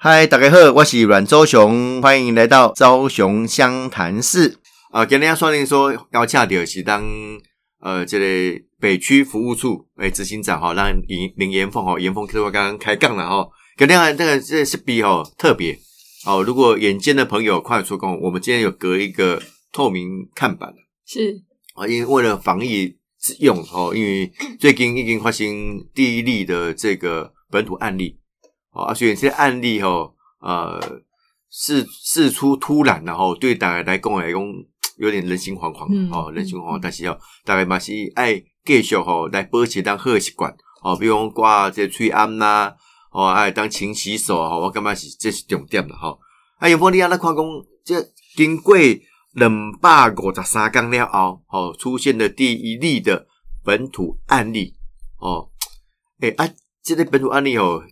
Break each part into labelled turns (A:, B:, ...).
A: 嗨，大家好，我是阮周雄，欢迎来到周雄湘潭市。啊，今天说定说要请到是当呃这个北区服务处诶执行长哈，让林林延凤哈，延凤刚刚开杠了哈。今天这个这是比哦特别哦，如果眼尖的朋友快出工，我们今天有隔一个透明看板
B: 是
A: 啊，因为为了防疫之用哦，因为最近已经发生第一例的这个本土案例。啊，所以这些案例吼，呃，事事出突然，然后对大家来讲来讲，有点人心惶惶，哦，人心惶惶。但是哦，大家嘛是爱继续吼来保持当好习惯，哦，比如讲挂这吹安呐，哦，爱当勤洗手，哦，我感觉是这是重点的哈。啊，有福利啊，那看讲这经过两百五十三天了后，哦，出现了第一例的本土案例，哦，诶啊，这个本土案例哦。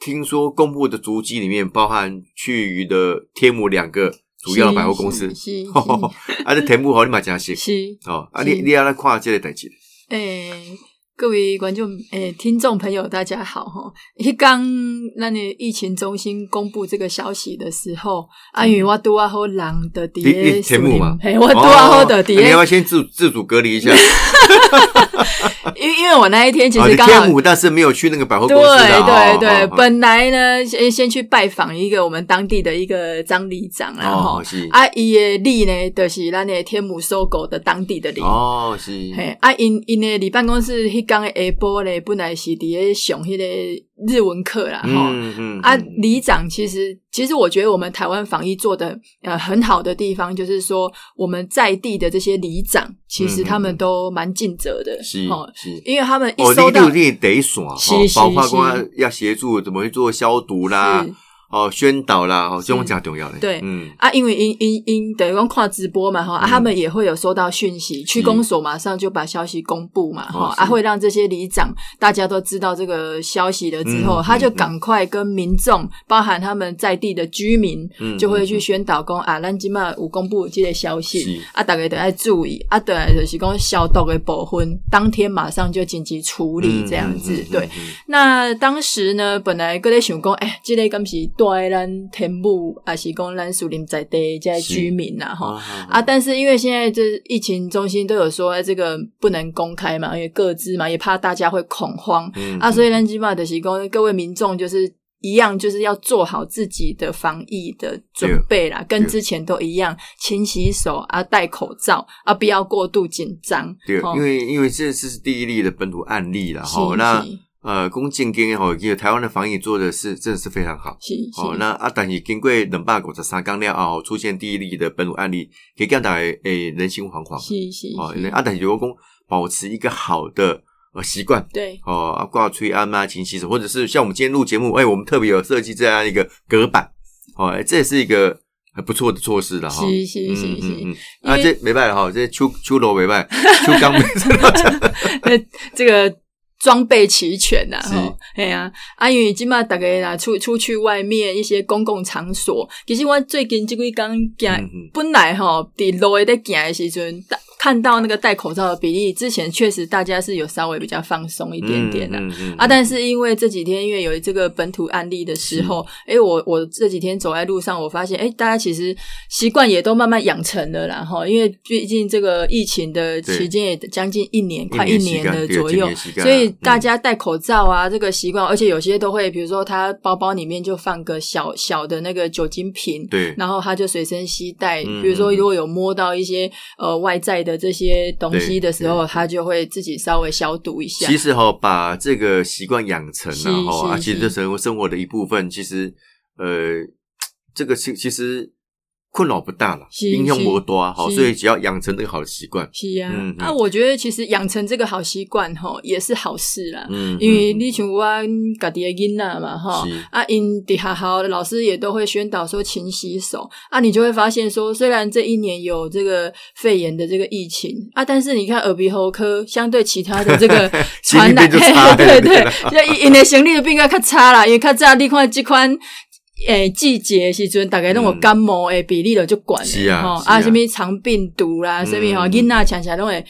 A: 听说公布的足迹里面包含去余的天母两个主要百货公司，
B: 是，
A: 啊，这天母好你嘛真是，
B: 是，
A: 哦，啊，你你要来看这个代志，
B: 诶。各位观众、诶听众朋友，大家好哈！一刚那你疫情中心公布这个消息的时候，阿宇我多阿好狼的第一
A: 节目嘛，
B: 我多阿好的第一，
A: 你要先自自主隔离一下。
B: 因为因为我那一天其实刚
A: 好，但是没有去那个百货公司。
B: 对对对，本来呢先先去拜访一个我们当地的一个张里长，然后阿伊的里呢，就是咱的天母收购的当地的里
A: 哦，是。
B: 嘿，阿因因的里办公室迄天的下晡咧，本来是伫咧上迄个日文课啦，哈，啊，里长其实其实我觉得我们台湾防疫做的呃很好的地方，就是说我们在地的这些里长，其实他们都蛮尽责的，
A: 是是，
B: 因为他们一收到
A: 得爽，包括光要协助怎么去做消毒啦。哦，宣导啦，哦，这种较重要的。
B: 对，嗯。啊，因为因因因等于讲跨直播嘛，哈，啊，他们也会有收到讯息，区公所马上就把消息公布嘛，哈，啊，会让这些里长大家都知道这个消息了之后，他就赶快跟民众，包含他们在地的居民，就会去宣导讲啊，咱今嘛有公布这个消息，啊，大家都要注意，啊，对，就是讲消毒的部分，当天马上就紧急处理这样子。对，那当时呢，本来搁在想讲，哎，这个敢是。对咱田母还是讲咱树林在地这些居民呐哈啊，但是因为现在这疫情中心都有说这个不能公开嘛，因为各自嘛，也怕大家会恐慌啊，所以咱基本上就是讲各位民众就是一样，就是要做好自己的防疫的准备啦，跟之前都一样，勤洗手啊，戴口罩啊，不要过度紧张。
A: 对，因为因为这次是第一例的本土案例了哈，那。呃，公建跟吼，因为台湾的防疫做的是真的是非常好。
B: 是
A: 哦，那啊，但是经过冷霸国的三缸料啊，出现第一例的本土案例，可以讲大家诶人心惶惶。
B: 是是
A: 哦，啊，但是如果讲保持一个好的呃习惯，
B: 对
A: 哦，啊挂吹安啊，勤洗手，或者是像我们今天录节目，哎，我们特别有设计这样一个隔板，哦，这也是一个很不错的措施了
B: 哈。是是是是，
A: 啊，这没办法哈，这秋秋楼没办，秋刚没
B: 这个。装备齐全呐，哈，哎呀，啊，因为即嘛大概啦，出出去外面一些公共场所，其实我最近即几工行，本来吼伫路诶在行诶时阵。看到那个戴口罩的比例，之前确实大家是有稍微比较放松一点点的啊，但是因为这几天因为有这个本土案例的时候，哎，我我这几天走在路上，我发现哎，大家其实习惯也都慢慢养成了，然后因为毕竟这个疫情的期间也将近一年，快一年的左右，所以大家戴口罩啊这个习惯，而且有些都会，比如说他包包里面就放个小小的那个酒精瓶，
A: 对，
B: 然后他就随身携带，比如说如果有摸到一些呃外在的。的这些东西的时候，他就会自己稍微消毒一下。
A: 其实哈，把这个习惯养成了哈，其实这成为生活的一部分。其实，呃，这个其其实。困扰不大了，影响不多，好，所以只要养成这个好习惯。
B: 是啊，啊，我觉得其实养成这个好习惯吼，也是好事啦。嗯，因为你像我家己的囡仔嘛，哈，啊，因底下好老师也都会宣导说勤洗手啊，你就会发现说，虽然这一年有这个肺炎的这个疫情啊，但是你看耳鼻喉科相对其他的这个 传染，对对对，因因为生理的病该较差啦，因为较早你看这款。诶，季节时阵大概拢有感冒诶比例了就管了吼，啊，什么肠病毒啦，什么哈，囡仔常常拢会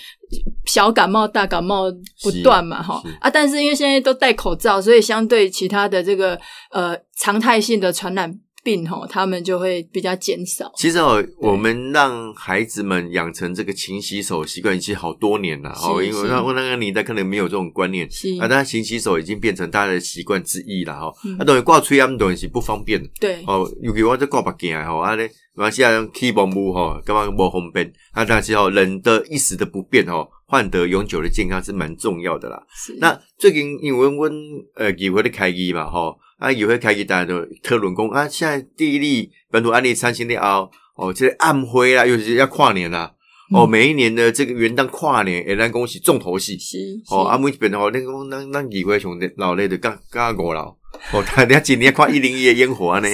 B: 小感冒、大感冒不断嘛，哈啊！但是因为现在都戴口罩，所以相对其他的这个呃常态性的传染。病吼，他们就会比较减少。
A: 其实哦，我们让孩子们养成这个勤洗手习惯，已经好多年了哦。因为那那个年代可能没有这种观念啊，但勤洗手已经变成大家的习惯之一了哈。啊，等于挂吹烟东西不方便。
B: 对
A: 哦，尤其我这挂白镜吼，啊咧，马西亚用 keyboard 木吼，干嘛不方便？啊，但是哦，人的一时的不便哦，换得永久的健康是蛮重要的啦。那最近因为我呃几会的开机嘛，吼。啊，也会开一单的特论工啊！现在第一例本土案例三星的啊，哦，这暗灰啦，又是要跨年啦，哦，每一年的这个元旦跨年，也咱恭喜重头戏，哦，啊，每边的话，那个咱咱议会兄弟老累的刚刚过了，哦，大家今年跨一零一的烟火呢，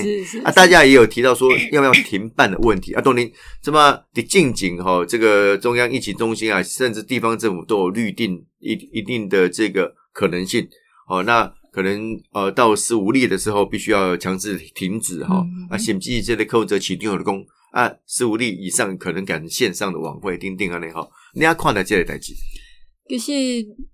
A: 啊，大家也有提到说要不要停办的问题。啊，东林这么的近景哈，这个中央疫情中心啊，甚至地方政府都有预定一一定的这个可能性，哦，那。可能呃，到十五例的时候，必须要强制停止哈啊，险记这类客户则启动的工啊，十五例以上可能改成线上的晚会，钉钉啊那哈，你要看待这类代志。
B: 就是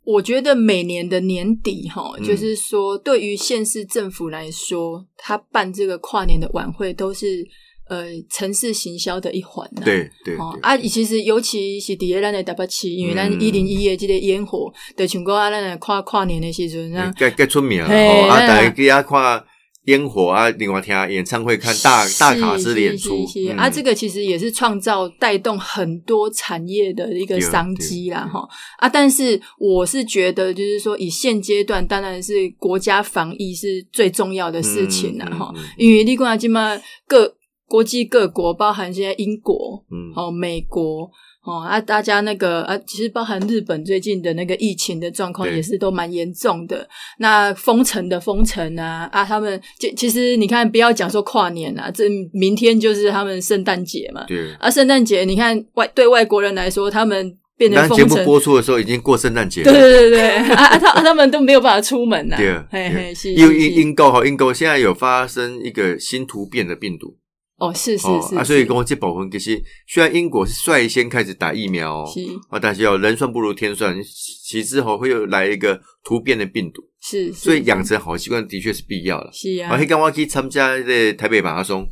B: 我觉得每年的年底哈，就是说对于县市政府来说，他办这个跨年的晚会都是。呃，城市行销的一环呐，
A: 对对
B: 啊，其实尤其是第二咱的 W 七，因为咱一零一的这个烟火，对，全国啊，咱的跨跨年的时阵，
A: 该该出名哦，啊，大家给他跨烟火啊，另外听演唱会，看大大卡司的演出，
B: 啊，这个其实也是创造带动很多产业的一个商机啦，哈啊，但是我是觉得，就是说以现阶段，当然是国家防疫是最重要的事情了，哈，因为你看今嘛各。国际各国，包含现在英国，嗯，哦，美国，哦啊，大家那个啊，其实包含日本最近的那个疫情的状况也是都蛮严重的。那封城的封城啊，啊，他们就其实你看，不要讲说跨年啊，这明天就是他们圣诞节嘛。
A: 对
B: 啊，圣诞节你看外对外国人来说，他们变成封城。
A: 节目播出的时候已经过圣诞节。
B: 对对对对，啊，他他们都没有办法出门呐。
A: 对，嘿嘿，是。因为英英国和英国现在有发生一个新突变的病毒。
B: 哦，是是是
A: 啊，所以跟我这保分其实，虽然英国是率先开始打疫苗，是。啊，但是哦，人算不如天算，其之后会有来一个突变的病毒，
B: 是，
A: 所以养成好习惯的确是必要了。
B: 是啊，
A: 黑刚我去参加这台北马拉松，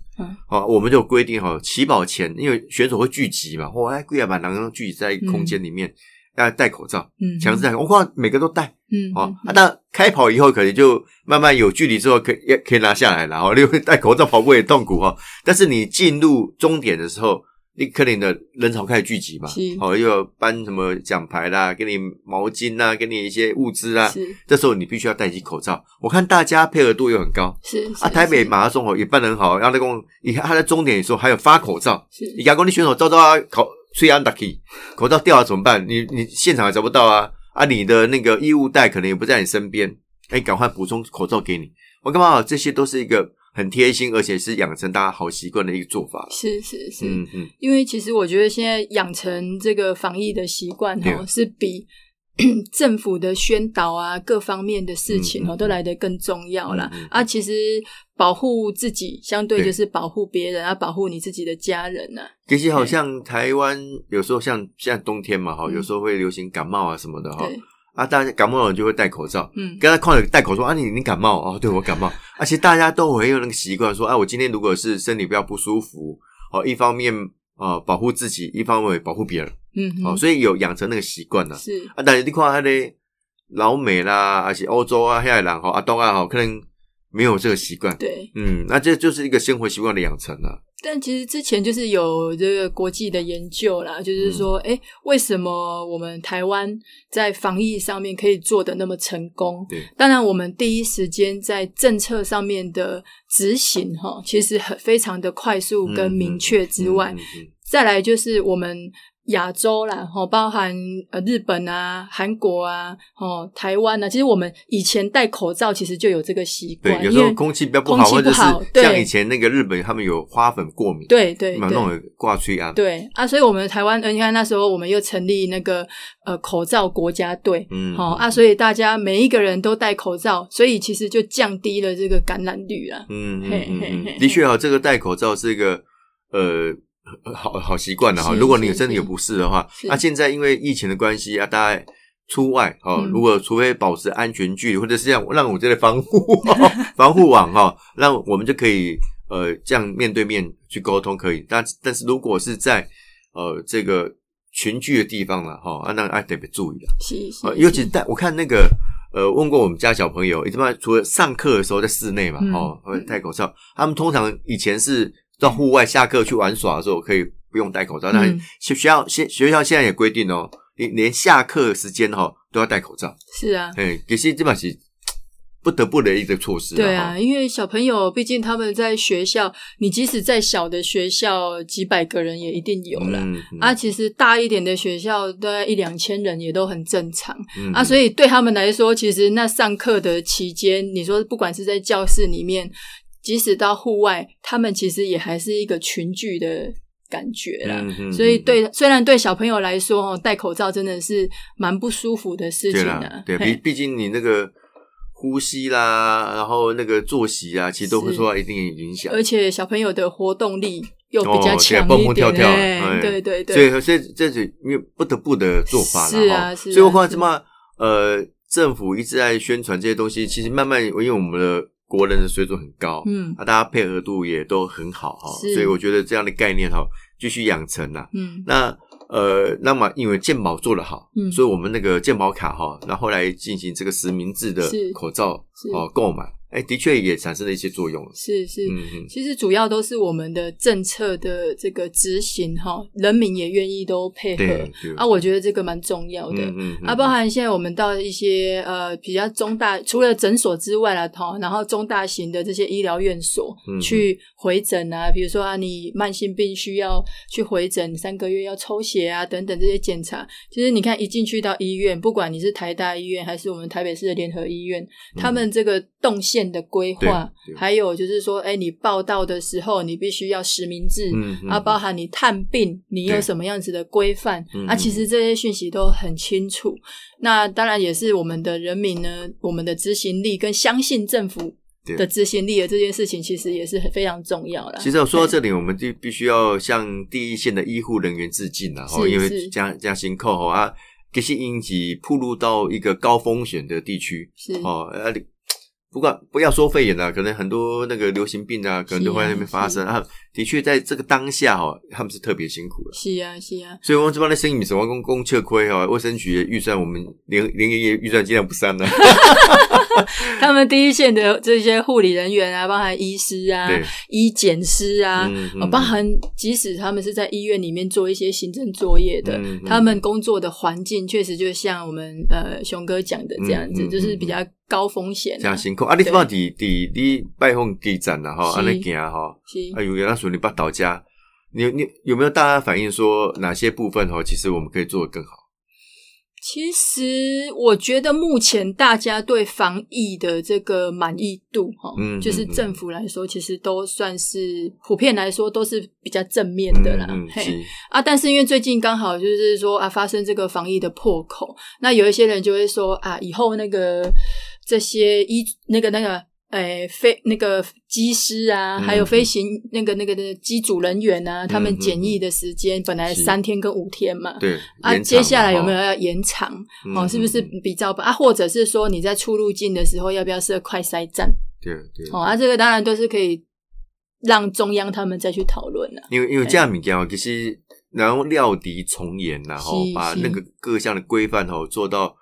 A: 好，我们就规定好，起跑前因为选手会聚集嘛，哇，贵啊，把人聚集在一个空间里面。要戴口罩，嗯，强制戴。我看每个都戴，嗯，哦，那开跑以后可能就慢慢有距离之后，可也可以拿下来了。哦，因为戴口罩跑步也痛苦哈。但是你进入终点的时候，你可能的人潮开始聚集嘛，哦，又要颁什么奖牌啦，给你毛巾啦，给你一些物资啦。这时候你必须要戴起口罩。我看大家配合度又很高，
B: 是
A: 啊。台北马拉松哦也办得很好，然后那个你看他在终点的时候还有发口罩，是。你亚公你选手招招啊考。吹安达基，口罩掉了怎么办？你你现场还找不到啊？啊，你的那个衣物袋可能也不在你身边，哎，赶快补充口罩给你。我干嘛？这些都是一个很贴心，而且是养成大家好习惯的一个做法。
B: 是是是，嗯嗯。因为其实我觉得现在养成这个防疫的习惯哈，是比。政府的宣导啊，各方面的事情哦，都来得更重要了啊！其实保护自己，相对就是保护别人啊，保护你自己的家人呢。
A: 其实好像台湾有时候像现在冬天嘛，哈，有时候会流行感冒啊什么的哈。啊，大家感冒了就会戴口罩。嗯，刚才看着戴口罩啊，你你感冒哦，对我感冒。而且大家都很有那个习惯，说啊，我今天如果是身体比较不舒服，哦，一方面啊保护自己，一方面保护别人。嗯，哦，所以有养成那个习惯了。
B: 是
A: 啊，但是你看他的老美啦，还是欧洲啊、黑海人哈、阿东啊，哈，可能没有这个习惯。
B: 对，
A: 嗯，那这就是一个生活习惯的养成了。
B: 但其实之前就是有这个国际的研究啦，就是说，哎，为什么我们台湾在防疫上面可以做的那么成功？
A: 对，
B: 当然我们第一时间在政策上面的执行，哈，其实很非常的快速跟明确之外，再来就是我们。亚洲啦，吼，包含呃日本啊、韩国啊、吼台湾啊，其实我们以前戴口罩其实就有这个习惯，
A: 对，有时候空气比较不好，或者是像以前那个日本他们有花粉过敏，
B: 对对，
A: 那种挂吹啊，
B: 对啊，所以我们台湾，你看那时候我们又成立那个呃口罩国家队，嗯，好啊，所以大家每一个人都戴口罩，所以其实就降低了这个感染率啊，
A: 嗯嗯嗯，的确啊，这个戴口罩是一个呃。好好习惯了哈。如果你
B: 有
A: 真的有不适的话，
B: 是
A: 那现在因为疫情的关系啊，大家出外哦，
B: 嗯
A: 如果除非保持安全距离，或者是让让我这个防护 防护网哈，让我们就可以呃这样面对面去沟通可以。但但是如果是在呃这个群聚的地方了哈，啊那啊特别注意了。
B: 是是
A: 呃，尤其带我看那个呃，问过我们家小朋友，一般除了上课的时候在室内嘛，
B: 嗯
A: 哦，会戴口罩。他们通常以前是到户外下课去玩耍的时候可以不用戴口罩，但
B: 嗯
A: 学学校现学校现在也规定哦，连连下课时间哈、都要戴口罩。
B: 是啊。
A: 哎，其实这把是不得不的一个措施。
B: 对啊，因为小朋友毕竟他们在学校，你即使在小的学校，几百个人也一定有了。
A: 嗯嗯
B: 啊，其实大一点的学校，大概一两千人也都很正常、
A: 嗯
B: 啊，所以对他们来说，其实那上课的期间，你说不管是在教室里面，即使到户外，他们其实也还是一个群聚的感觉啦。所以对，虽然对小朋友来说，哦，戴口罩真的是蛮不舒服的事情
A: 的
B: 啊。，
A: 对，毕毕竟你那个呼吸啦，然后那个作息啊，其实都会受到一定的影响。
B: 而且小朋友的活动力又比较强
A: 蹦
B: 一点，
A: 蹦跳跳
B: 对对对，
A: 所以所以这是因为不得不的做法了
B: 是啊是啊
A: 所以我看
B: 是
A: 什么呃，政府一直在宣传这些东西，其实慢慢因为我们的国人的水准很高，
B: 嗯。
A: 啊，大家配合度也都很好哈，
B: 是。
A: 所以我觉得这样的概念哈，继续养成呐。
B: 嗯。
A: 那呃，那么因为健保做得好，
B: 嗯。
A: 所以我们那个健保卡哈，那后来进行这个实名制的口罩
B: 是。
A: 哦购买，哎，的确也产生了一些作用。
B: 是是。
A: 嗯嗯，
B: 其实主要都是我们的政策的这个执行哈，人民也愿意都配合啊，我觉得这个蛮重要的。
A: 嗯嗯嗯
B: 啊，包含现在我们到一些呃比较中大，除了诊所之外啦，哈，然后中大型的这些医疗院所、
A: 嗯
B: 去回诊啊，比如说啊，你慢性病需要去回诊，三个月要抽血啊，等等这些检查。其实你看一进去到医院，不管你是台大医院还是我们台北市的联合医院，他们这个动线的规划，还有就是说，哎，你报道的时候，你必须要实名制，
A: 嗯嗯
B: 啊，包含你探病，你有什么样子的规范
A: 嗯
B: 啊？其实这些讯息都很清楚。那当然也是我们的人民呢，我们的执行力跟相信政府
A: 对
B: 的执行力的这件事情，其实也是很非常重要啦。
A: 其实我说到这里，我们就必须要向第一线的医护人员致敬了哈，因为加加辛苦哈啊，这些因其铺路到一个高风险的地区
B: 是
A: 哦，不管不要说肺炎了，可能很多那个流行病啊，可能都会在那边发生啊。的确，在这个当下哈，他们是特别辛苦的。
B: 是啊，是啊，
A: 所以，我们这边的生意什么公公吃亏哈，卫生局的预算我们连连爷爷预算尽量不删了。
B: 他们第一线的这些护理人员啊，包含医师啊
A: 对、
B: 医检师啊，
A: 嗯嗯
B: 呃包含即使他们是在医院里面做一些行政作业的，他们工作的环境确实就像我们呃熊哥讲的这样子，就是比较高风险、啊。
A: 加辛苦啊！你这帮底底你拜访基站了哈，
B: 是
A: 安尼行哈。
B: 是
A: 啊，有人他说你把到家，你你有没有大家反映说哪些部分哈，其实我们可以做得更好？
B: 其实我觉得目前大家对防疫的这个满意度，哈，
A: 嗯
B: 就是政府来说，其实都算是普遍来说都是比较正面的啦。嘿啊，但是因为最近刚好就是说啊，发生这个防疫的破口，那有一些人就会说啊，以后那个这些医那个那个。诶，飞那个机师啊，
A: 嗯
B: 还有飞行那个那个的机组人员啊，他们
A: 嗯
B: 检疫的时间本来三天跟五天嘛，
A: 对
B: 啊，接下来有没有要延长？
A: 嗯
B: 哦，是不是
A: 嗯
B: 比较啊？或者是说你在出入境的时候要不要设快筛站？
A: 对对，
B: 哦，啊，这个当然都是可以让中央他们再去讨论了。
A: 因为因为这样物件哦，其实然后料敌从严然后
B: 是是
A: 把那个各项的规范哦做到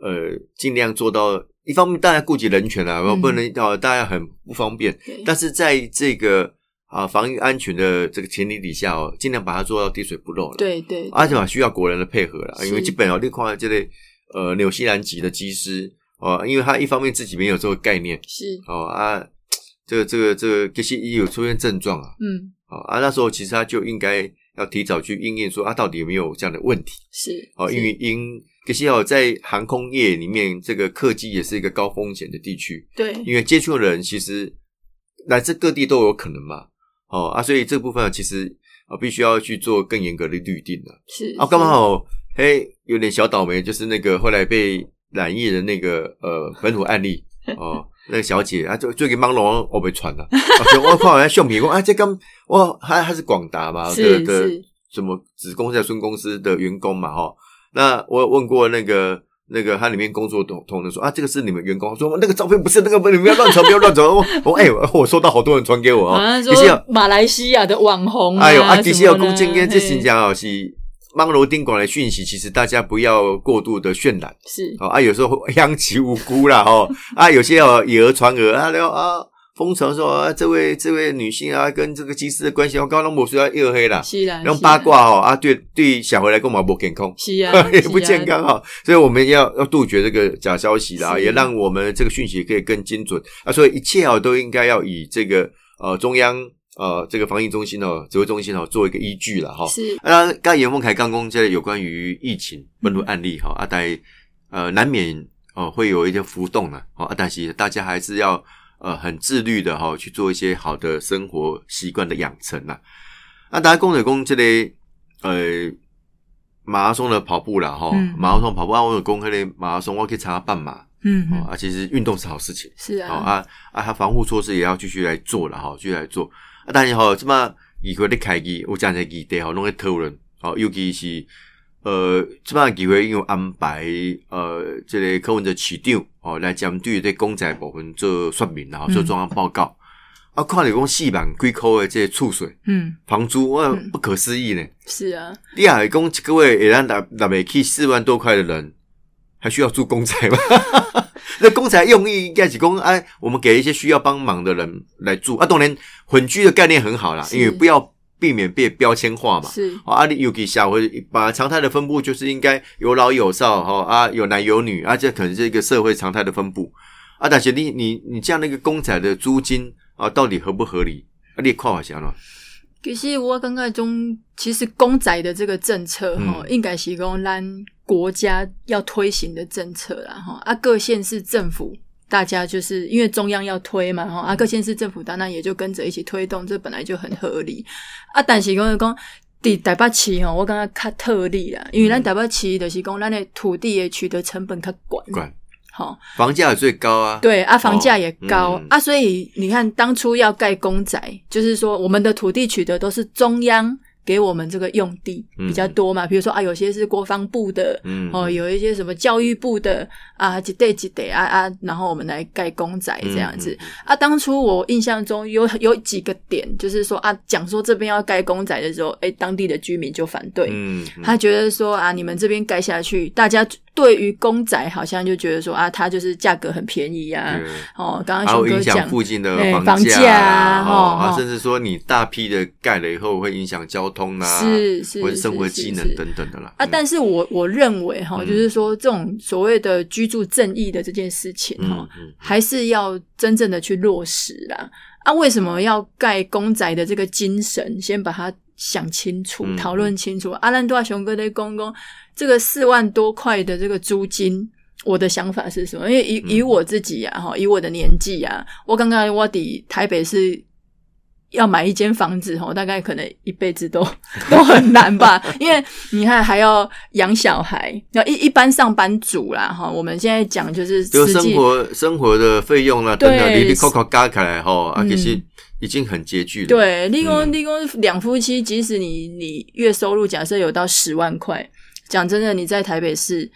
A: 呃尽量做到。一方面，大家顾及人权啊，
B: 嗯。
A: 不能哦，大家很不方便。
B: 对。
A: 但是在这个啊防御安全的这个前提底下哦，尽量把它做到滴水不漏了。
B: 对对，
A: 而且嘛需要国人的配合
B: 了，
A: 因为基本哦你看这类呃纽西兰籍的机师哦，因为他一方面自己没有这个概念
B: 是。
A: 哦啊，这个这个这个其实也有出现症状啊，
B: 嗯。
A: 哦啊那时候其实他就应该要提早去应验说啊到底有没有这样的问题。
B: 是
A: 哦，因为因可惜哦在航空业里面这个客机也是一个高风险的地区，
B: 对。
A: 因为接触的人其实来自各地都有可能嘛，哦啊所以这部分其实啊必须要去做更严格的律定了。
B: 是
A: 啊，刚好嘿，有点小倒霉，就是那个后来被染疫的那个呃本土案例。哦，那个小姐啊，就最近忙龙我被传了，我看完相片，我啊，这刚我还还是广达嘛的的什么子公司、孙公司的员工嘛哈。那我问过那个那个他里面工作同同仁说啊，这个是你们员工，说那个照片不是那个，你们要乱传，不要乱传。我哎，我收到好多人传给我
B: 哦，说马来西亚的网红，
A: 哎呦啊，
B: 其
A: 实有公证跟这新疆哦是。mang 楼顶广的讯息，其实大家不要过度的渲染，
B: 是
A: 哦啊，有时候 殃及无辜啦哦啊，有些哦以讹传讹啊，啊疯传说啊，这位这位女性啊，跟这个机师的关系，我刚刚某说要又黑了，
B: 是啦，
A: 用八卦哦啊，对对，小回来跟我不健康，
B: 是啊，
A: 也不健康哈，所以我们要要杜绝这个假消息啦，也让我们这个讯息可以更精准啊，所以一切啊都应该要以这个呃中央。呃，这个防疫中心哦，指挥中心哦，做一个依据了哈。
B: 是。
A: 那刚严凤凯刚公这有关于疫情本土案例哈，阿呆呃难免哦会有一些浮动呢。哦，阿呆其实大家还是要呃很自律的哈，去做一些好的生活习惯的养成呐。那大家公水公这类呃马拉松的跑步啦哈，马拉松跑步啊，我有公开的马拉松，我可以参加半马。
B: 嗯。
A: 啊，其实运动是好事情。
B: 是啊。
A: 啊啊，他防护措施也要继续来做了哈，继续来做。啊，但是哈，这么议会的开机，我讲在议题吼，拢在讨论，哦，尤其是呃，这么议会用安排呃，这个柯文哲市长哦，来针对这公仔部分做说明，然后做中央报告。啊，看你讲四万几块的这储水，
B: 嗯，
A: 房租，哇，不可思议呢。
B: 是啊，
A: 你还讲一个月也让拿拿不起四万多块的人，还需要住公仔吗？那公仔用意应该是讲，哎，我们给一些需要帮忙的人来住啊。当然，混居的概念很好啦，因为不要避免被标签化嘛。
B: 是
A: 啊，你尤其下回把常态的分布就是应该有老有少哈啊，有男有女啊，这可能是一个社会常态的分布啊。但是你你你这样的一个公仔的租金啊，到底合不合理？啊，你看法怎样
B: 其实我刚刚中，其实公仔的这个政策哈，应该是讲咱国家要推行的政策啦哈。啊，各县市政府大家就是因为中央要推嘛哈，啊，各县市政府当然也就跟着一起推动，这本来就很合理。啊，但是讲讲第台北市哈，我刚刚较特例啦，因为咱台北市就是讲咱的土地的取得成本较高。好，
A: 房价也最高啊，
B: 对啊，房价也高啊，所以你看当初要盖公宅，就是说我们的土地取得都是中央。给我们这个用地比较多嘛，比如说啊，有些是国防部的，嗯哦，有一些什么教育部的啊，几代几代啊啊，然后我们来盖公仔这样子。啊。当初我印象中有有几个点，就是说啊，讲说这边要盖公仔的时候，哎，当地的居民就反对，他觉得说啊，你们这边盖下去，大家对于公仔好像就觉得说啊，它就是价格很便宜呀，哦，刚刚熊哥讲
A: 附近的
B: 房价啊，
A: 哦，甚至说你大批的盖了以后会影响交通啊。
B: 是是
A: 或者生活技能等等的啦
B: 啊！但是我我认为哈，就是说这种所谓的居住正义的这件事情哈，还是要真正的去落实啦。啊，为什么要盖公仔的这个精神，先把它想清楚、讨论清楚。阿兰多阿雄哥的公公，这个四万多块的这个租金，我的想法是什么？因为以以我自己呀，哈，以我的年纪啊，我刚刚我抵台北是。要买一间房子吼，大概可能一辈子都 都很难吧，因为你看还要养小孩，要一一般上班族啦哈。我们现在讲就是
A: 就生活生活的费用啦，等等，你你扣扣加起来哈，啊，其实已经很拮据了。
B: 对，立功立功两夫妻，即使你你月收入假设有到十万块，讲真的，你在台北市。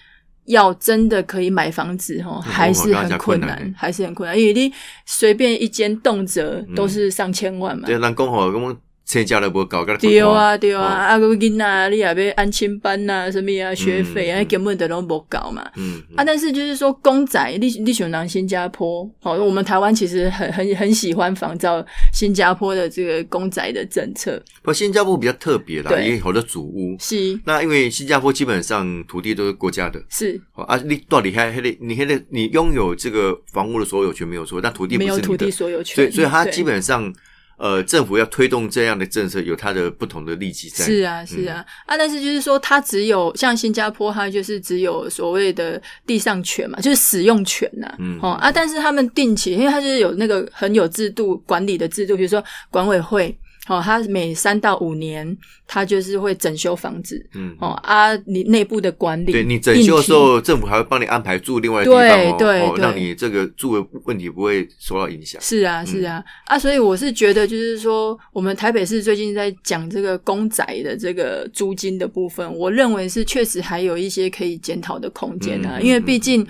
B: 要真的可以买房子哈，还是很困难，还是很困难，因为你随便一间动辄都是上千万嘛。
A: 对，咱讲好，我车价都无高，
B: 对啊对啊，啊个囡仔你也要安亲班呐，什么啊学费啊，根本都拢无搞嘛。嗯啊，但是就是说公仔，你你想拿新加坡，好，我们台湾其实很很很喜欢仿照新加坡的这个公仔的政策。
A: 不，新加坡比较特别啦，因为好多祖屋。
B: 是。
A: 那因为新加坡基本上土地都是国家的。
B: 是。
A: 啊，你到底还还得你还得你拥有这个房屋的所有权没有错，但土地
B: 没有土地所有权，
A: 所以所以它基本上。呃，政府要推动这样的政策，有它的不同的利基在。
B: 是啊，是啊，啊，但是就是说，它只有像新加坡，它就是只有所谓的地上权嘛，就是使用权呐。嗯。哦啊，但是他们定期，因为它就是有那个很有制度管理的制度，比如说管委会。哦，他每三到五年，他就是会整修房子，
A: 嗯，
B: 哦啊，你内部的管理，
A: 对你整修的时候，政府还会帮你安排住另外的地方哦，
B: 对对，
A: 让你这个住的问题不会受到影响。
B: 是啊，是啊，啊，所以我是觉得，就是说，我们台北市最近在讲这个公宅的这个租金的部分，我认为是确实还有一些可以检讨的空间啊，因为毕竟。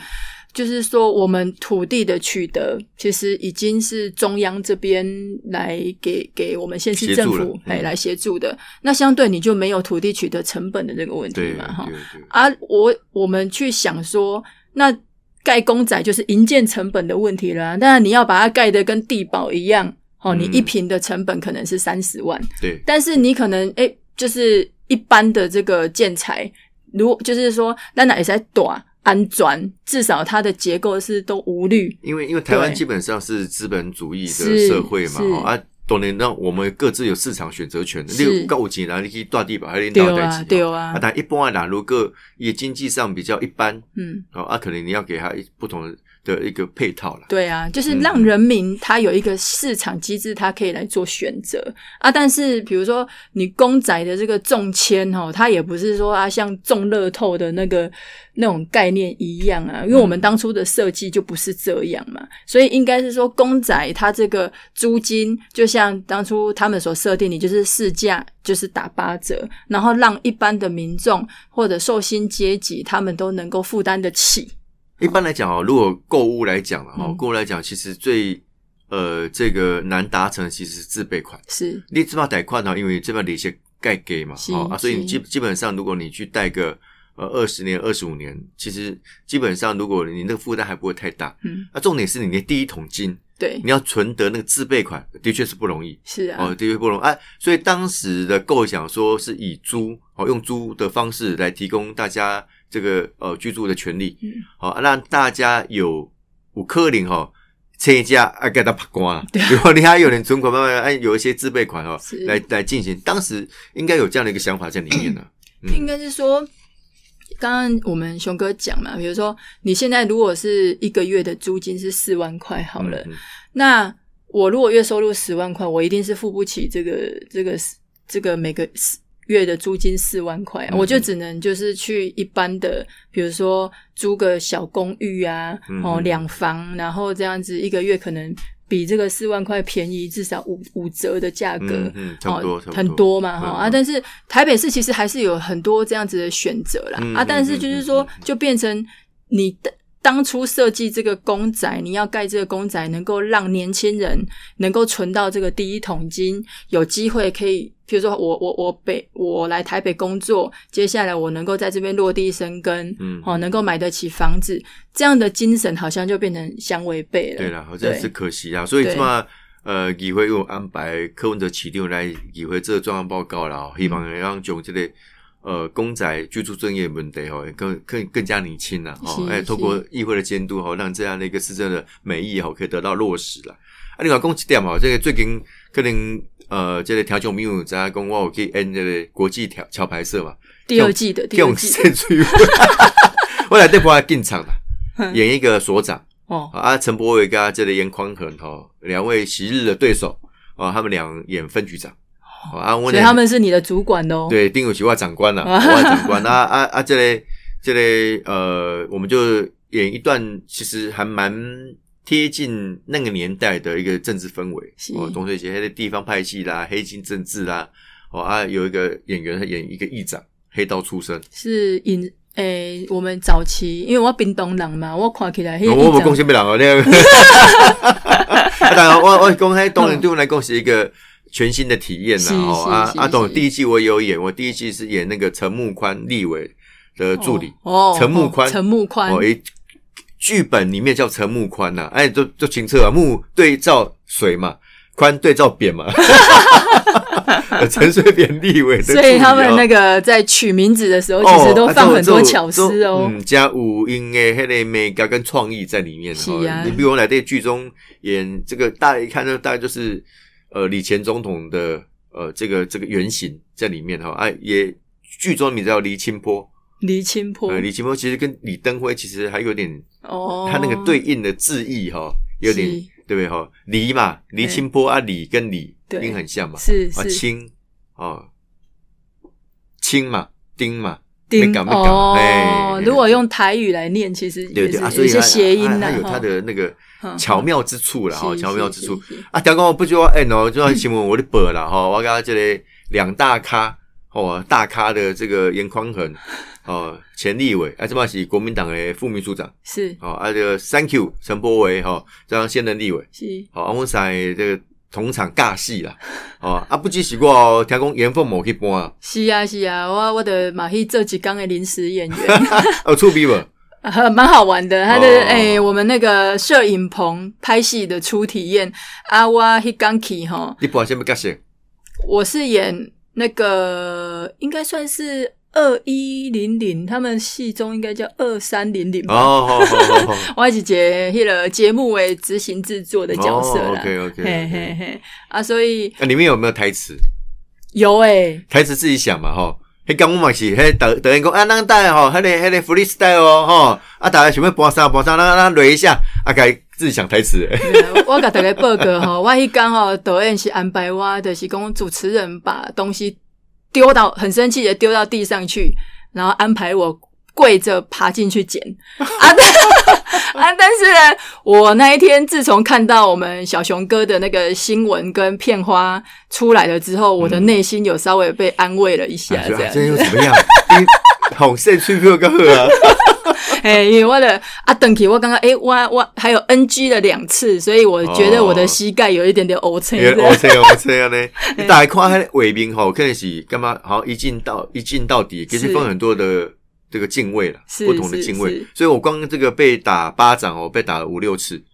B: 就是说，我们土地的取得，其实已经是中央这边来给给我们县市政府哎来协助的。那相对你就没有土地取得成本的这个问题嘛，哈。啊，我我们去想说，那盖公仔就是营建成本的问题了。当然你要把它盖的跟地堡一样，哦，你一平的成本可能是三十万，
A: 对。
B: 但是你可能哎，就是一般的这个建材，如就是说，那那也在短。安装，至少它的结构是都无虑。
A: 因为因为台湾基本上是资本主义的社会嘛，啊，都能让我们各自有市场选择权的。你有够钱，然后，你可以断地把它领导在起。
B: 对啊，
A: 啊，但一般啊，如果也经济上比较一般，
B: 嗯，
A: 哦，啊，可能你要给他不同的。的一个配套了，
B: 对啊，就是让人民他有一个市场机制，他可以来做选择啊。但是比如说你公仔的这个中签哦，它也不是说啊像中乐透的那个那种概念一样啊，因为我们当初的设计就不是这样嘛，所以应该是说公仔它这个租金就像当初他们所设定，你就是市价就是打八折，然后让一般的民众或者受薪阶级他们都能够负担得起。
A: 一般来讲哦，如果购物来讲了哈，购物来讲，其实最呃这个难达成，其实是自备款。
B: 是，
A: 你只怕贷款呢，因为这边的一些盖给嘛，哦啊，所以你基基本上，如果你去贷个呃二十年、二十五年，其实基本上，如果你那个负担还不会太大。
B: 嗯，
A: 那重点是你的第一桶金，
B: 对，
A: 你要存得那个自备款，的确是不容易。
B: 是啊，
A: 哦，的确不容易。哎，所以当时的构想说是以租哦，用租的方式来提供大家。这个呃居住的权利，好让大家有五克零哈，车家啊给他拍光了。如果你还有点存款，慢慢哎有一些自备款哦，来来进行。当时应该有这样的一个想法在里面呢。
B: 应该是说，刚刚我们熊哥讲嘛，比如说你现在如果是一个月的租金是四万块好了，那我如果月收入十万块，我一定是付不起这个这个这个每个。月的租金四万块，我就只能就是去一般的，比如说租个小公寓啊，哦，两房，然后这样子一个月可能比这个四万块便宜至少五五折的价格，
A: 哦，
B: 很多嘛，哈啊，但是台北市其实还是有很多这样子的选择啦，啊，但是就是说就变成你的。当初设计这个公仔，你要盖这个公仔，能够让年轻人能够存到这个第一桶金，有机会可以，比如说我我我北我来台北工作，接下来我能够在这边落地生根，嗯，哦，能够买得起房子，这样的精神好像就变成相违背了。
A: 对了，好像是可惜啊，所以嘛，呃，议会又安排柯文哲起定来议会这个状况报告了，希望让囧这类。呃，公仔居住正业问题哈，更更更加年轻了哈。哎，透过议会的监督哈，让这样的一个市政的美意哈，可以得到落实了。啊，另外讲一点吼，这个最近可能呃，这个调酒没有在讲我可以按这个国际桥桥牌社嘛。
B: 第二季的第二季。
A: 我来这波进场了，演一个所长哦。啊，陈柏伟跟这个演匡衡哈，两位昔日的对手哦，他们俩演分局长。
B: 啊，所以他们是你的主管哦。
A: 对，丁有奇外长官了，外长官啊 啊啊！这类这类呃，我们就演一段，其实还蛮贴近那个年代的一个政治氛围。哦，董水杰的地方派系啦，黑金政治啦，哦啊，有一个演员他演一个议长，黑道出身，
B: 是演诶，我们早期因为我冰东人嘛，我看起来
A: 我不贡献不了哦，那个。当然，我我公开东人对我来讲是一个。全新的体验呐！哦，阿阿董第一季我有演，我第一季是演那个陈木宽立委的助理。
B: 哦，
A: 陈木宽，
B: 陈木宽，
A: 哦，诶，剧本里面叫陈木宽呐，哎，就就清澈啊，木对照水嘛，宽对照扁嘛，陈水扁立委。
B: 所以他们那个在取名字的时候，其实都放很多巧思哦，
A: 嗯，加五音诶，黑的美感跟创意在里面。
B: 是啊，
A: 你比如来在剧中演这个，大家一看就，大概就是。呃，李前总统的呃，这个这个原型在里面哈，啊，也剧中名字叫黎清波，
B: 黎清波，
A: 呃，黎清波其实跟李登辉其实还有点哦，他那个对应的字义哈，有点对不对哈？黎嘛，黎清波啊，李跟李
B: 对
A: 音很像嘛，啊，
B: 是啊，
A: 清哦，清嘛，丁嘛，
B: 丁
A: 没搞没搞
B: 如果用台语来念，其实
A: 对对啊，
B: 也是有一些
A: 所以它
B: 谐音呢，
A: 它它有它的那个
B: 嗯。
A: 巧妙之处了，哈，巧妙之处。啊。刚刚我不就哎喏，就要新闻我的本了哈，我刚刚这里两大咖哦，大咖的这个严匡衡 哦，前立委，啊，这嘛是国民党的副秘书长。
B: 是。
A: 哦，啊，这个 Thank you 陈柏维哈，这样现任立委。
B: 是。
A: 好，我们在这个同场尬戏啦，哦，啊，不只是我哦，听讲严凤某去搬啊，
B: 是啊是啊，我我的马去这几缸的临时演员。
A: 哦，出逼不？
B: 呃，蛮好玩的。他的
A: 哦
B: 诶、我们那个摄影棚拍戏的初体验，啊，我迄刚去哈，
A: 你搬什么角色？
B: 我是演那个应该算是二一零零，他们戏中应该叫二三零零吧。
A: 哦，好好好好，
B: 我是节迄个节目为执行制作的角色啦。
A: OK OK，
B: 嘿嘿嘿，啊，所以
A: 啊里面有没有台词？
B: 有诶、
A: 台词自己想嘛，吼。迄讲我嘛是，迄导导演讲啊，咱带吼，迄个迄个 freestyle 哦，吼，啊，大家想要搬啥搬啥，咱咱擂一下，啊，该自己想台词。
B: 我甲大家报告吼，我迄讲吼，导演是安排我，就是讲主持人把东西丢到很生气的丢到地上去，然后安排我跪着爬进去捡 啊，但 啊，但是呢，我那一天自从看到我们小熊哥的那个新闻跟片花出来了之后，我的内心有稍微被安慰了一下，这样
A: 又。怎么样？你好，谁吹票个好啊？
B: 哎，因为我的啊，等起我刚刚哎，我我还有 NG 了两次，所以我觉得我的膝盖有一点点 O 车。
A: 因为 O C O C 啊呢，你大概看他的尾兵吼，可能是干嘛？好像一进到一进到底，其实分很多的这个敬畏了，不同的敬畏。所以我光这个被打巴掌哦，被打了五六次，啊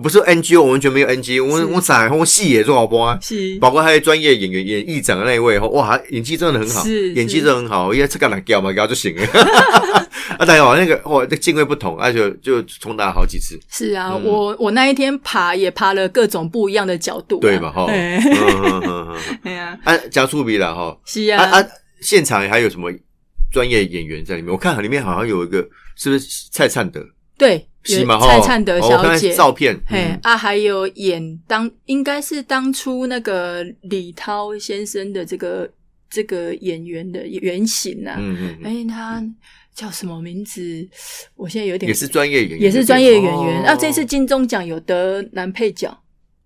A: 不是 N G，我完全没有 N G，我
B: 是
A: 我彩虹戏也做好播啊。
B: 是
A: 包括他的专业演员演议长的那一位，哇，演技真的很好，
B: 是
A: 演技真的很好，因为这个人叫嘛，叫就行了。啊，当然哦，那个哇，那敬畏不同，而且就重打好几次，
B: 是啊，
A: 嗯
B: 我我那一天爬也爬了各种不一样的角度啊，
A: 对吧？哈，
B: 哎
A: 嗯嗯嗯嗯嗯
B: 哎呀，
A: 啊，加速比了哈。
B: 是啊，
A: 啊啊！现场还有什么专业演员在里面？我看里面好像有一个，是不是蔡灿德？
B: 对？蔡灿德小姐，
A: 照片，
B: 嘿
A: 嗯。
B: 啊，还有演当应该是当初那个李涛先生的这个这个演员的原型啊，
A: 嗯嗯嗯，
B: 哎，他叫什么名字？我现在有点
A: 也是专业演员，
B: 也是专业演员。
A: 哦
B: 啊，这次金钟奖有得男配角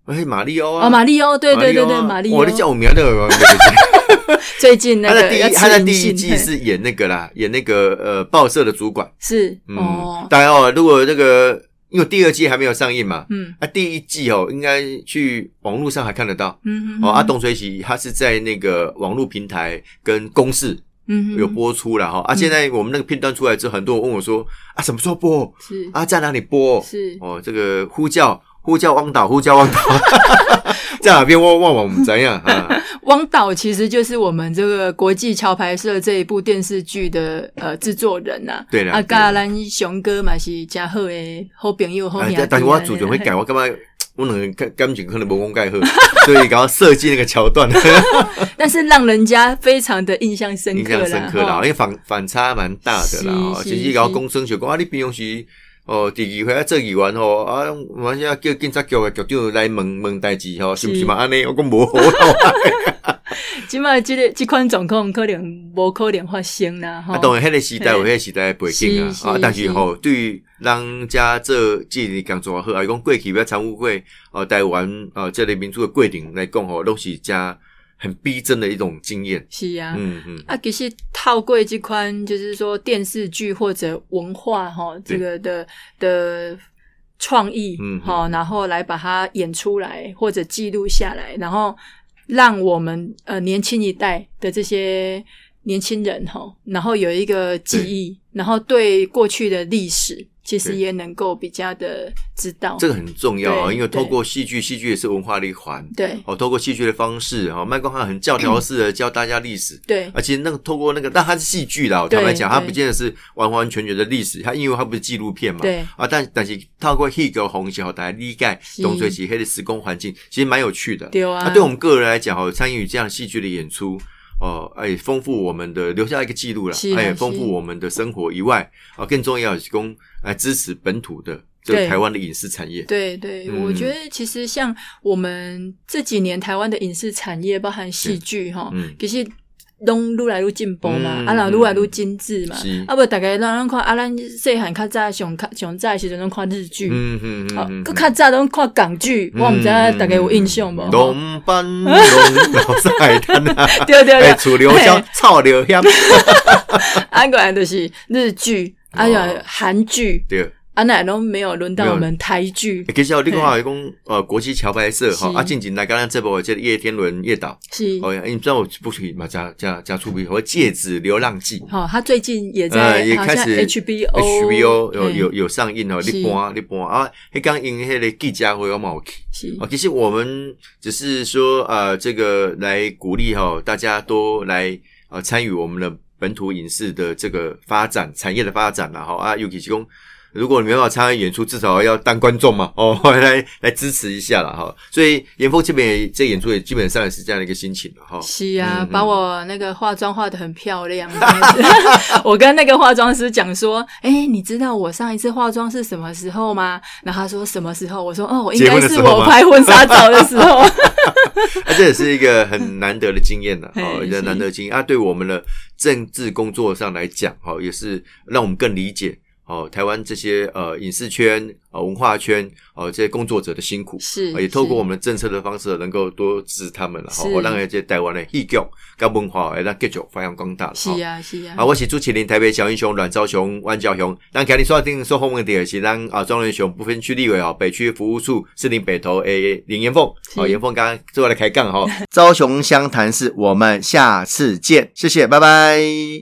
A: 哎，马里欧啊，
B: 哦，马里欧，对对对对，
A: 啊。
B: 马里欧
A: 我的，叫我名的，
B: 最近那
A: 他的第一，他在第一季是演那个啦，演那个呃报社的主管。
B: 是
A: 嗯，
B: 哦，
A: 当然哦，如果那个因为第二季还没有上映嘛，
B: 嗯。
A: 啊，第一季哦，应该去网络上还看得到。
B: 嗯
A: 哦，啊，董水喜他是在那个网络平台跟公视
B: 嗯
A: 有播出了哈。啊，现在我们那个片段出来之后，很多人问我说啊，什么时候播？
B: 是。
A: 啊，在哪里播？
B: 是。
A: 哦，这个呼叫呼叫汪导，呼叫汪导，在哪边汪汪我们怎样啊？
B: 汪导其实就是我们这个国际桥牌社这一部电视剧的呃制作人呐、啊，
A: 对啦对
B: 甲咱雄哥嘛是加好的好朋友好兄弟啊。
A: 啊但是我主角会改，我干嘛？我两个感感情可能不公盖好，所以刚刚设计那个桥段，
B: 但是让人家非常的印象深刻印。
A: 象深刻啦，因为反反差蛮大的啦。就是是搞公生学讲啊，你平常时哦，第二回啊做议员吼，啊，完下叫警察局的局长来问问代志吼，是毋是嘛？安尼 我讲无好啦。
B: 即卖即个即款状况可能无可能发生啦。吼
A: 啊，当然，迄个时代有迄个时代的背景啊，啊，但是
B: 是
A: 吼，对于人家做即个工作好，啊，讲过去要参与会呃台湾呃这类民主的规定来讲吼，拢是加很逼真的一种经验。
B: 是啊。
A: 嗯嗯，
B: 啊，其实套柜这款就是说电视剧或者文化哈，这个的的创意，
A: 嗯
B: 哈，然后来把它演出来或者记录下来，然后让我们呃年轻一代的这些年轻人哈，然后有一个记忆，然后对过去的历史其实也能够比较的知道，
A: 这个很重要啊，
B: 对
A: 因为透过戏剧，戏剧也是文化的一环。
B: 对。
A: 哦，透过戏剧的方式，哦，麦光汉很教条式的 教大家历史，
B: 对。
A: 而且那个透过那个，但它是戏剧啦，
B: 对
A: 坦白讲，它不见得是完完全全的历史，它因为它不是纪录片嘛，
B: 对。
A: 啊，但但是透过戏个红小大家理解
B: 是
A: 董水奇黑的时空环境，其实蛮有趣的。
B: 对啊。
A: 那对我们个人来讲，哦，参与这样戏剧的演出。哦，哎，丰富我们的留下一个记录了哎，丰富我们的生活以外，啊，更重要的是供来支持本土的这个台湾的影视产业。
B: 对对，
A: 嗯。
B: 我觉得其实像我们这几年台湾的影视产业，包含戏剧哈，
A: 嗯。
B: 其实拢愈来愈进步嘛，
A: 嗯
B: 啊，然后愈来愈精致嘛，啊，不大概让咱看啊，咱细汉较早上较上早的时阵拢看日剧，
A: 嗯嗯嗯
B: 好，
A: 嗯，
B: 佮较早拢看港剧，我毋知影大家有印象无？吼
A: 龙班龙老海滩啊，
B: 对对。
A: 哎，
B: 对，
A: 楚留香
B: 嘿
A: 草留香，
B: 啊，过来就是日剧，哎呀
A: 哦，
B: 韩剧，
A: 对。
B: 啊，那都没有轮到
A: 有
B: 我们台剧，
A: 其实哦，你讲话讲呃，国际桥牌社哈
B: 是
A: 啊，近几来刚刚这部这个叶天伦叶导，
B: 是。
A: 哦，你知道我不可以嘛？加加加出名和《戒指流浪记》
B: 好，他最近也
A: 呃，
B: 在，
A: 也开始
B: HBO
A: HBO 有有有上映哦，
B: 是。
A: 你播你播啊，迄刚因迄个记者会有冇去。
B: 是。
A: 哦，其实我们只是说呃，这个来鼓励哈，大家多来呃参与我们的本土影视的这个发展产业的发展啦哈啊，尤其是讲。如果你没办法参加演出，至少要当观众嘛，哦，来来支持一下了哈。所以严峰这边也这演出也基本上也是这样的一个心情了哈。
B: 是啊，
A: 嗯嗯
B: 把我那个化妆化的很漂亮。我跟那个化妆师讲说，哎、你知道我上一次化妆是什么时候吗？然后他说什么时候？我说哦，应该是我拍婚纱照的时候。
A: 啊，这也是一个很难得的经验的，
B: 嘿
A: 哦，一个难得的经验啊。对我们的政治工作上来讲，哈，也是让我们更理解哦，台湾这些呃影视圈、呃文化圈、呃这些工作者的辛苦，
B: 是
A: 哦也透过我们的政策的方式，能够多支持他们了，
B: 好
A: 哦，让这些台湾的戏剧跟文化，让继续发扬光大了。
B: 是
A: 哦
B: 啊，是啊
A: 啊，，我是朱启林，台北小英雄阮昭雄、万昭雄。那今日锁定收风的点是咱啊庄仁雄不分区立委哦，北区服务处士林北投诶林延凤，哦
B: 是
A: 延凤刚刚做来开杠哈。昭雄湘潭市，我们下次见，谢谢，拜拜。